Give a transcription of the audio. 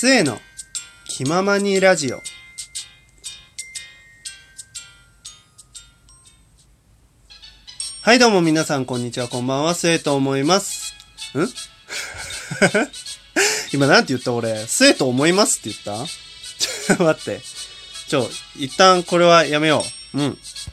末の気ままにラジオ。はいどうも皆さんこんにちは。こんばんは。末と思います。ん？今なんて言った俺？末と思いますって言った？ちょっと待って。ちょ一旦これはやめよう。うん。